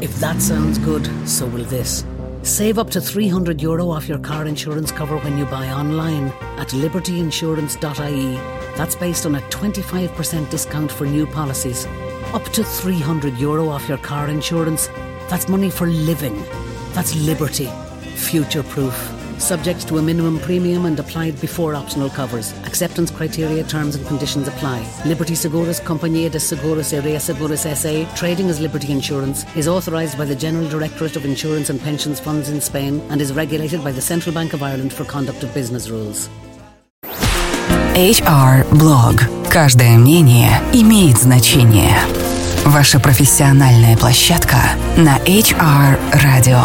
If that sounds good, so will this. Save up to 300 euro off your car insurance cover when you buy online at libertyinsurance.ie. That's based on a 25% discount for new policies. Up to 300 euro off your car insurance. That's money for living. That's liberty. Future proof Subject to a minimum premium and applied before optional covers. Acceptance criteria, terms and conditions apply. Liberty Seguros Compañía de Seguros y Reaseguros SA, trading as Liberty Insurance, is authorised by the General Directorate of Insurance and Pensions Funds in Spain and is regulated by the Central Bank of Ireland for conduct of business rules. HR Blog. Каждое мнение имеет значение. Ваша профессиональная площадка на HR Radio.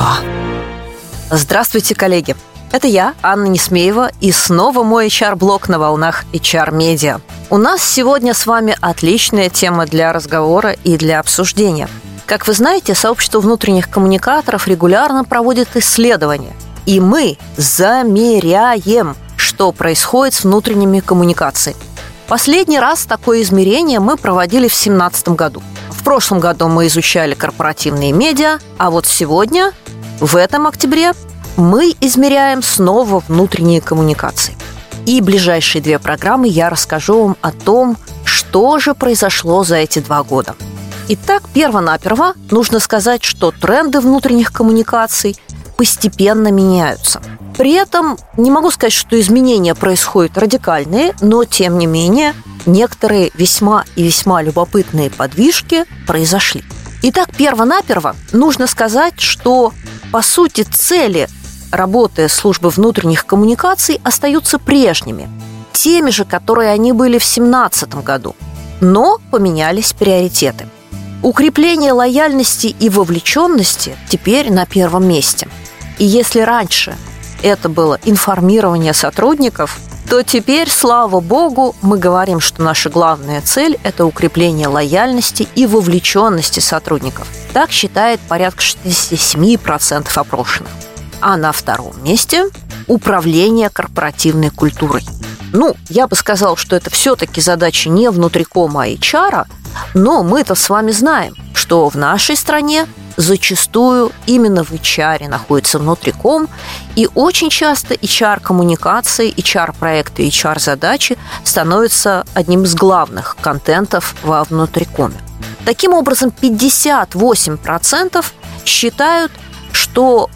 Здравствуйте, коллеги! Это я, Анна Несмеева, и снова мой HR-блог на волнах HR-медиа. У нас сегодня с вами отличная тема для разговора и для обсуждения. Как вы знаете, сообщество внутренних коммуникаторов регулярно проводит исследования. И мы замеряем, что происходит с внутренними коммуникациями. Последний раз такое измерение мы проводили в 2017 году. В прошлом году мы изучали корпоративные медиа, а вот сегодня, в этом октябре, мы измеряем снова внутренние коммуникации. И ближайшие две программы я расскажу вам о том, что же произошло за эти два года. Итак, перво-наперво нужно сказать, что тренды внутренних коммуникаций постепенно меняются. При этом не могу сказать, что изменения происходят радикальные, но тем не менее некоторые весьма и весьма любопытные подвижки произошли. Итак, перво-наперво нужно сказать, что по сути цели работы службы внутренних коммуникаций остаются прежними, теми же, которые они были в 2017 году, но поменялись приоритеты. Укрепление лояльности и вовлеченности теперь на первом месте. И если раньше это было информирование сотрудников, то теперь, слава богу, мы говорим, что наша главная цель – это укрепление лояльности и вовлеченности сотрудников. Так считает порядка 67% опрошенных а на втором месте управление корпоративной культурой. Ну, я бы сказал, что это все-таки задача не внутрикома, HR, но мы-то с вами знаем, что в нашей стране зачастую именно в HR находится внутриком, и очень часто HR-коммуникации, HR-проекты, HR-задачи становятся одним из главных контентов во внутрикоме. Таким образом, 58% считают, что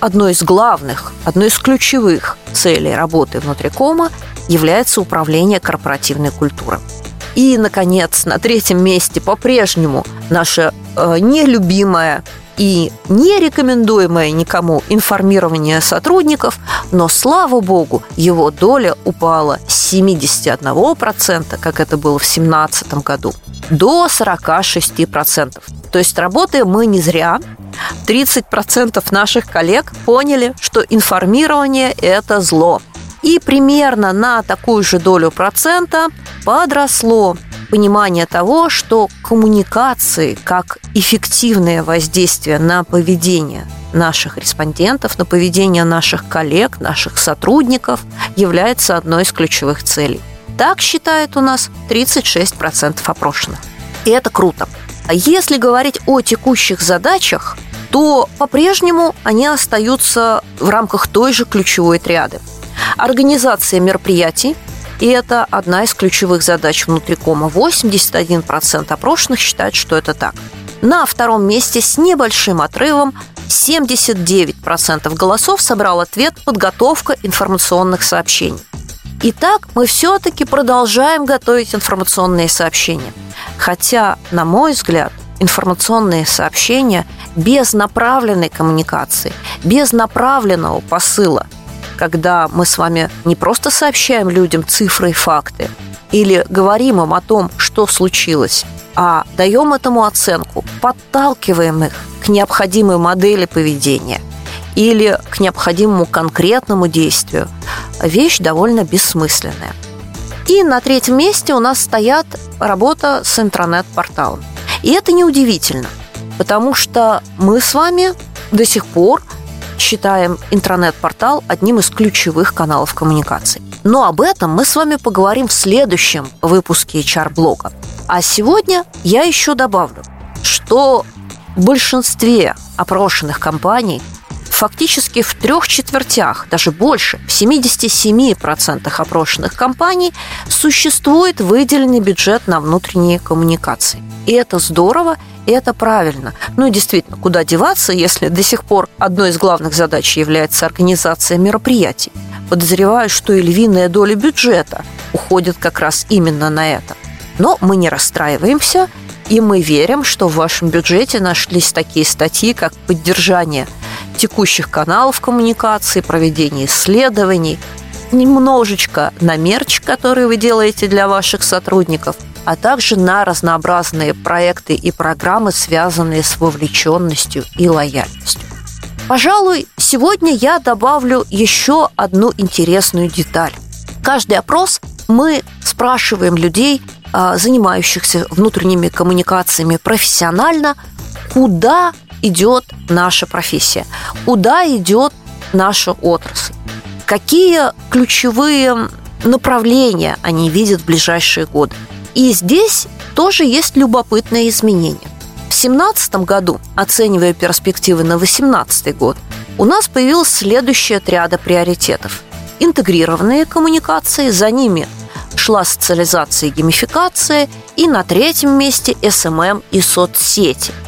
одной из главных, одной из ключевых целей работы внутрикома является управление корпоративной культурой. И, наконец, на третьем месте по-прежнему наша э, нелюбимая и не рекомендуемое никому информирование сотрудников, но, слава богу, его доля упала с 71%, как это было в 2017 году, до 46%. То есть работаем мы не зря. 30% наших коллег поняли, что информирование – это зло. И примерно на такую же долю процента подросло понимание того, что коммуникации как эффективное воздействие на поведение наших респондентов, на поведение наших коллег, наших сотрудников является одной из ключевых целей. Так считает у нас 36% опрошенных. И это круто. А если говорить о текущих задачах, то по-прежнему они остаются в рамках той же ключевой триады. Организация мероприятий, и это одна из ключевых задач внутрикома. 81% опрошенных считают, что это так. На втором месте с небольшим отрывом 79% голосов собрал ответ «Подготовка информационных сообщений». Итак, мы все-таки продолжаем готовить информационные сообщения. Хотя, на мой взгляд, информационные сообщения без направленной коммуникации, без направленного посыла, когда мы с вами не просто сообщаем людям цифры и факты или говорим им о том, что случилось, а даем этому оценку, подталкиваем их к необходимой модели поведения или к необходимому конкретному действию, вещь довольно бессмысленная. И на третьем месте у нас стоят работа с интернет-порталом. И это неудивительно, потому что мы с вами до сих пор считаем интернет-портал одним из ключевых каналов коммуникации. Но об этом мы с вами поговорим в следующем выпуске HR-блога. А сегодня я еще добавлю, что в большинстве опрошенных компаний фактически в трех четвертях, даже больше, в 77% опрошенных компаний существует выделенный бюджет на внутренние коммуникации. И это здорово, и это правильно. Ну и действительно, куда деваться, если до сих пор одной из главных задач является организация мероприятий? Подозреваю, что и львиная доля бюджета уходит как раз именно на это. Но мы не расстраиваемся, и мы верим, что в вашем бюджете нашлись такие статьи, как поддержание текущих каналов коммуникации, проведение исследований, немножечко на мерч, который вы делаете для ваших сотрудников, а также на разнообразные проекты и программы, связанные с вовлеченностью и лояльностью. Пожалуй, сегодня я добавлю еще одну интересную деталь. Каждый опрос мы спрашиваем людей, а, занимающихся внутренними коммуникациями профессионально, куда идет наша профессия, куда идет наша отрасль, какие ключевые направления они видят в ближайшие годы. И здесь тоже есть любопытные изменения. В 2017 году, оценивая перспективы на 2018 год, у нас появилась следующая отряда приоритетов. Интегрированные коммуникации, за ними шла социализация и геймификация, и на третьем месте SMM и соцсети –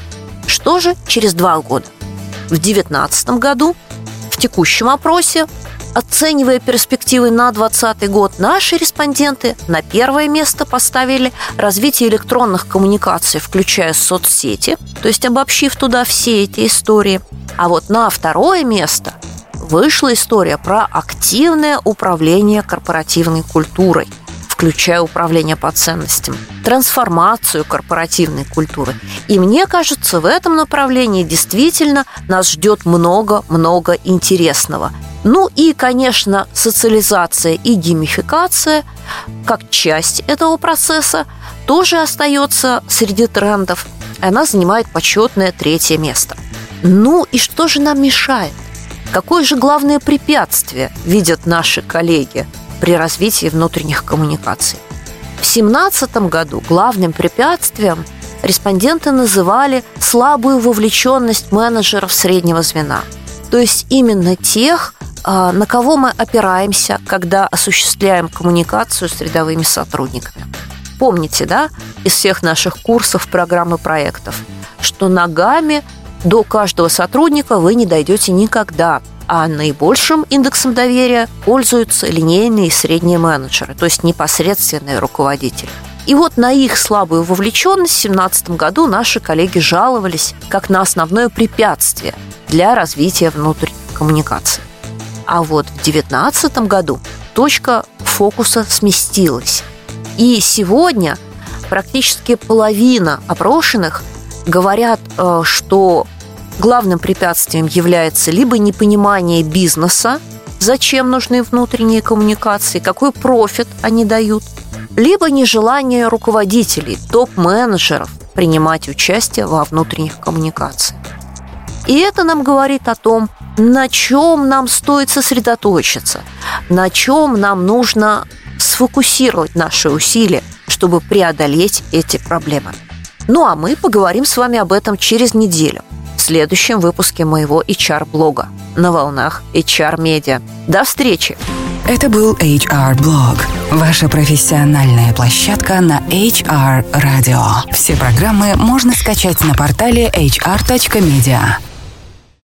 что же через два года? В 2019 году в текущем опросе, оценивая перспективы на 2020 год, наши респонденты на первое место поставили развитие электронных коммуникаций, включая соцсети, то есть обобщив туда все эти истории. А вот на второе место вышла история про активное управление корпоративной культурой – включая управление по ценностям, трансформацию корпоративной культуры. И мне кажется, в этом направлении действительно нас ждет много-много интересного. Ну и, конечно, социализация и геймификация, как часть этого процесса, тоже остается среди трендов. Она занимает почетное третье место. Ну и что же нам мешает? Какое же главное препятствие видят наши коллеги – при развитии внутренних коммуникаций. В 2017 году главным препятствием респонденты называли слабую вовлеченность менеджеров среднего звена, то есть именно тех, а, на кого мы опираемся, когда осуществляем коммуникацию с рядовыми сотрудниками. Помните, да, из всех наших курсов, программ и проектов, что ногами до каждого сотрудника вы не дойдете никогда – а наибольшим индексом доверия пользуются линейные и средние менеджеры, то есть непосредственные руководители. И вот на их слабую вовлеченность в 2017 году наши коллеги жаловались как на основное препятствие для развития внутренней коммуникации. А вот в 2019 году точка фокуса сместилась. И сегодня практически половина опрошенных говорят, э, что главным препятствием является либо непонимание бизнеса, зачем нужны внутренние коммуникации, какой профит они дают, либо нежелание руководителей, топ-менеджеров принимать участие во внутренних коммуникациях. И это нам говорит о том, на чем нам стоит сосредоточиться, на чем нам нужно сфокусировать наши усилия, чтобы преодолеть эти проблемы. Ну а мы поговорим с вами об этом через неделю следующем выпуске моего HR-блога на волнах HR-медиа. До встречи! Это был HR-блог. Ваша профессиональная площадка на HR-радио. Все программы можно скачать на портале hr.media.